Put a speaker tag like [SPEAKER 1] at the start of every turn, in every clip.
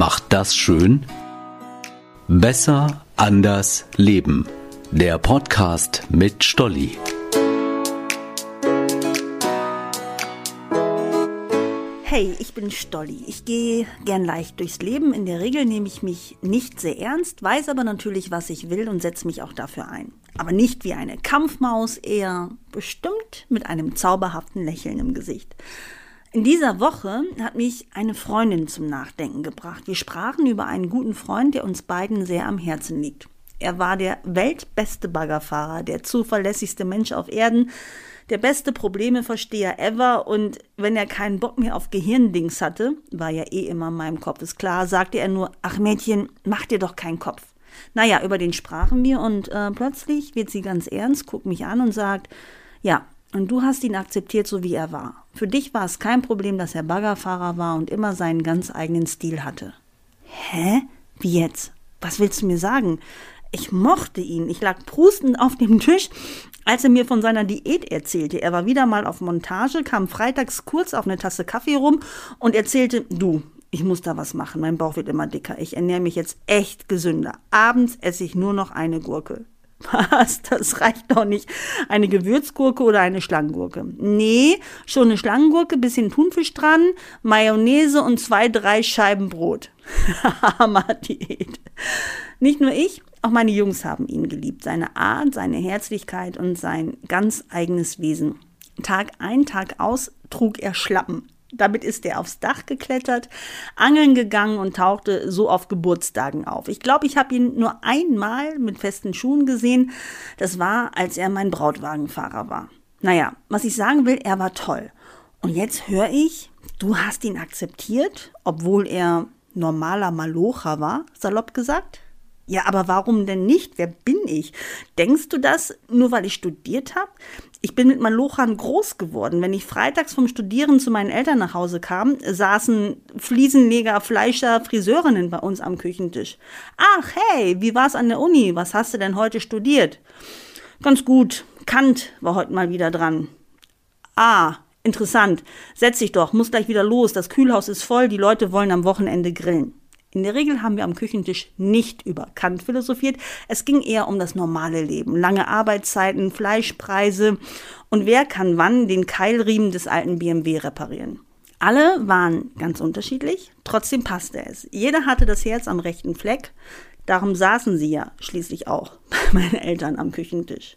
[SPEAKER 1] macht das schön? Besser, anders, leben. Der Podcast mit Stolli.
[SPEAKER 2] Hey, ich bin Stolli. Ich gehe gern leicht durchs Leben. In der Regel nehme ich mich nicht sehr ernst, weiß aber natürlich, was ich will und setze mich auch dafür ein. Aber nicht wie eine Kampfmaus, eher bestimmt mit einem zauberhaften Lächeln im Gesicht. In dieser Woche hat mich eine Freundin zum Nachdenken gebracht. Wir sprachen über einen guten Freund, der uns beiden sehr am Herzen liegt. Er war der weltbeste Baggerfahrer, der zuverlässigste Mensch auf Erden, der beste Problemeversteher ever und wenn er keinen Bock mehr auf Gehirndings hatte, war ja eh immer in meinem Kopf, ist klar, sagte er nur, ach Mädchen, mach dir doch keinen Kopf. Naja, über den sprachen wir und äh, plötzlich wird sie ganz ernst, guckt mich an und sagt, ja, und du hast ihn akzeptiert, so wie er war. Für dich war es kein Problem, dass er Baggerfahrer war und immer seinen ganz eigenen Stil hatte. Hä? Wie jetzt? Was willst du mir sagen? Ich mochte ihn. Ich lag prustend auf dem Tisch als er mir von seiner Diät erzählte, er war wieder mal auf Montage, kam freitags kurz auf eine Tasse Kaffee rum und erzählte, du, ich muss da was machen, mein Bauch wird immer dicker, ich ernähre mich jetzt echt gesünder. Abends esse ich nur noch eine Gurke. Was? Das reicht doch nicht. Eine Gewürzgurke oder eine Schlangengurke. Nee, schon eine Schlangengurke, bisschen Thunfisch dran, Mayonnaise und zwei, drei Scheiben Brot. Hammer-Diät. Nicht nur ich, auch meine Jungs haben ihn geliebt. Seine Art, seine Herzlichkeit und sein ganz eigenes Wesen. Tag ein, Tag aus trug er Schlappen. Damit ist er aufs Dach geklettert, angeln gegangen und tauchte so auf Geburtstagen auf. Ich glaube, ich habe ihn nur einmal mit festen Schuhen gesehen. Das war, als er mein Brautwagenfahrer war. Naja, was ich sagen will, er war toll. Und jetzt höre ich, du hast ihn akzeptiert, obwohl er normaler Malocher war, salopp gesagt. Ja, aber warum denn nicht? Wer bin ich? Denkst du das nur, weil ich studiert habe? Ich bin mit Malochan groß geworden. Wenn ich freitags vom Studieren zu meinen Eltern nach Hause kam, saßen Fliesenleger, Fleischer, Friseurinnen bei uns am Küchentisch. Ach, hey, wie war's an der Uni? Was hast du denn heute studiert? Ganz gut. Kant war heute mal wieder dran. Ah, interessant. Setz dich doch, muss gleich wieder los. Das Kühlhaus ist voll, die Leute wollen am Wochenende grillen. In der Regel haben wir am Küchentisch nicht über Kant philosophiert. Es ging eher um das normale Leben. Lange Arbeitszeiten, Fleischpreise und wer kann wann den Keilriemen des alten BMW reparieren. Alle waren ganz unterschiedlich, trotzdem passte es. Jeder hatte das Herz am rechten Fleck. Darum saßen sie ja schließlich auch bei meinen Eltern am Küchentisch.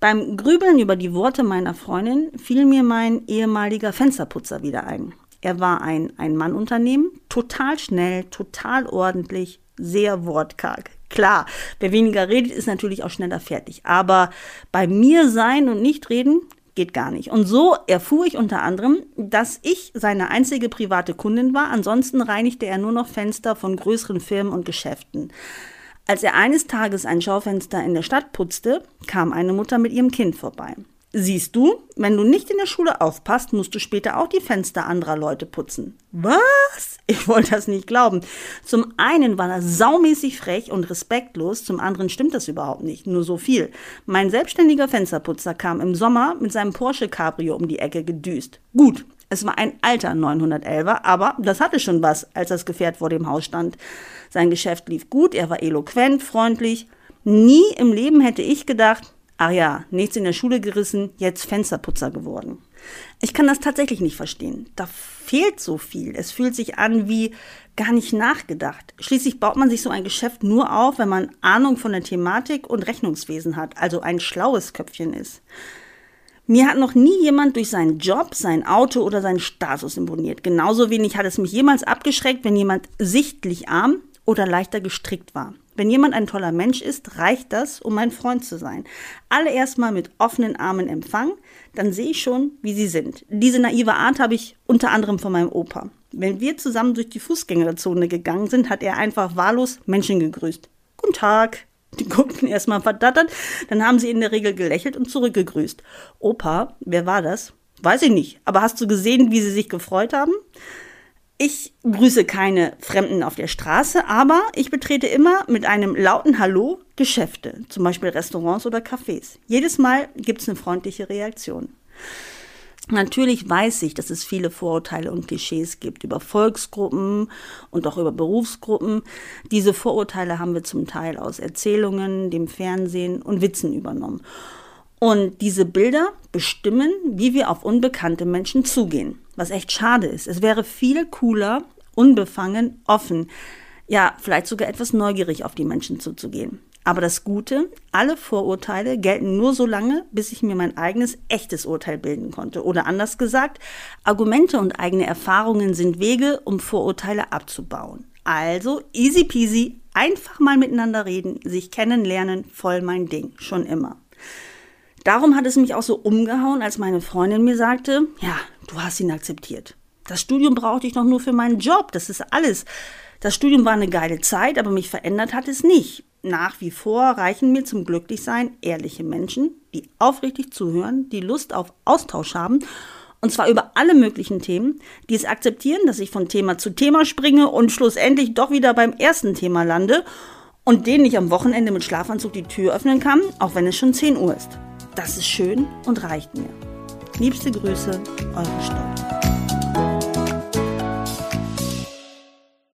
[SPEAKER 2] Beim Grübeln über die Worte meiner Freundin fiel mir mein ehemaliger Fensterputzer wieder ein. Er war ein Ein-Mann-Unternehmen, total schnell, total ordentlich, sehr wortkarg. Klar, wer weniger redet, ist natürlich auch schneller fertig. Aber bei mir sein und nicht reden geht gar nicht. Und so erfuhr ich unter anderem, dass ich seine einzige private Kundin war. Ansonsten reinigte er nur noch Fenster von größeren Firmen und Geschäften. Als er eines Tages ein Schaufenster in der Stadt putzte, kam eine Mutter mit ihrem Kind vorbei. Siehst du, wenn du nicht in der Schule aufpasst, musst du später auch die Fenster anderer Leute putzen. Was? Ich wollte das nicht glauben. Zum einen war er saumäßig frech und respektlos, zum anderen stimmt das überhaupt nicht. Nur so viel. Mein selbstständiger Fensterputzer kam im Sommer mit seinem Porsche Cabrio um die Ecke gedüst. Gut, es war ein alter 911er, aber das hatte schon was, als das Gefährt vor dem Haus stand. Sein Geschäft lief gut, er war eloquent, freundlich. Nie im Leben hätte ich gedacht, Ach ja, nichts in der Schule gerissen, jetzt Fensterputzer geworden. Ich kann das tatsächlich nicht verstehen. Da fehlt so viel. Es fühlt sich an wie gar nicht nachgedacht. Schließlich baut man sich so ein Geschäft nur auf, wenn man Ahnung von der Thematik und Rechnungswesen hat, also ein schlaues Köpfchen ist. Mir hat noch nie jemand durch seinen Job, sein Auto oder seinen Status imponiert. Genauso wenig hat es mich jemals abgeschreckt, wenn jemand sichtlich arm oder leichter gestrickt war. Wenn jemand ein toller Mensch ist, reicht das, um mein Freund zu sein. Alle erstmal mit offenen Armen empfangen, dann sehe ich schon, wie sie sind. Diese naive Art habe ich unter anderem von meinem Opa. Wenn wir zusammen durch die Fußgängerzone gegangen sind, hat er einfach wahllos Menschen gegrüßt. Guten Tag. Die guckten erstmal verdattert, dann haben sie in der Regel gelächelt und zurückgegrüßt. Opa, wer war das? Weiß ich nicht, aber hast du gesehen, wie sie sich gefreut haben? Ich grüße keine Fremden auf der Straße, aber ich betrete immer mit einem lauten Hallo Geschäfte, zum Beispiel Restaurants oder Cafés. Jedes Mal gibt es eine freundliche Reaktion. Natürlich weiß ich, dass es viele Vorurteile und Klischees gibt über Volksgruppen und auch über Berufsgruppen. Diese Vorurteile haben wir zum Teil aus Erzählungen, dem Fernsehen und Witzen übernommen. Und diese Bilder bestimmen, wie wir auf unbekannte Menschen zugehen. Was echt schade ist. Es wäre viel cooler, unbefangen, offen, ja, vielleicht sogar etwas neugierig auf die Menschen zuzugehen. Aber das Gute, alle Vorurteile gelten nur so lange, bis ich mir mein eigenes echtes Urteil bilden konnte. Oder anders gesagt, Argumente und eigene Erfahrungen sind Wege, um Vorurteile abzubauen. Also easy peasy, einfach mal miteinander reden, sich kennenlernen, voll mein Ding, schon immer. Darum hat es mich auch so umgehauen, als meine Freundin mir sagte, ja, du hast ihn akzeptiert. Das Studium brauchte ich doch nur für meinen Job, das ist alles. Das Studium war eine geile Zeit, aber mich verändert hat es nicht nach wie vor reichen mir zum Glücklichsein ehrliche Menschen, die aufrichtig zuhören, die Lust auf Austausch haben und zwar über alle möglichen Themen, die es akzeptieren, dass ich von Thema zu Thema springe und schlussendlich doch wieder beim ersten Thema lande und denen ich am Wochenende mit Schlafanzug die Tür öffnen kann, auch wenn es schon 10 Uhr ist. Das ist schön und reicht mir. Liebste Grüße, eure Stolz.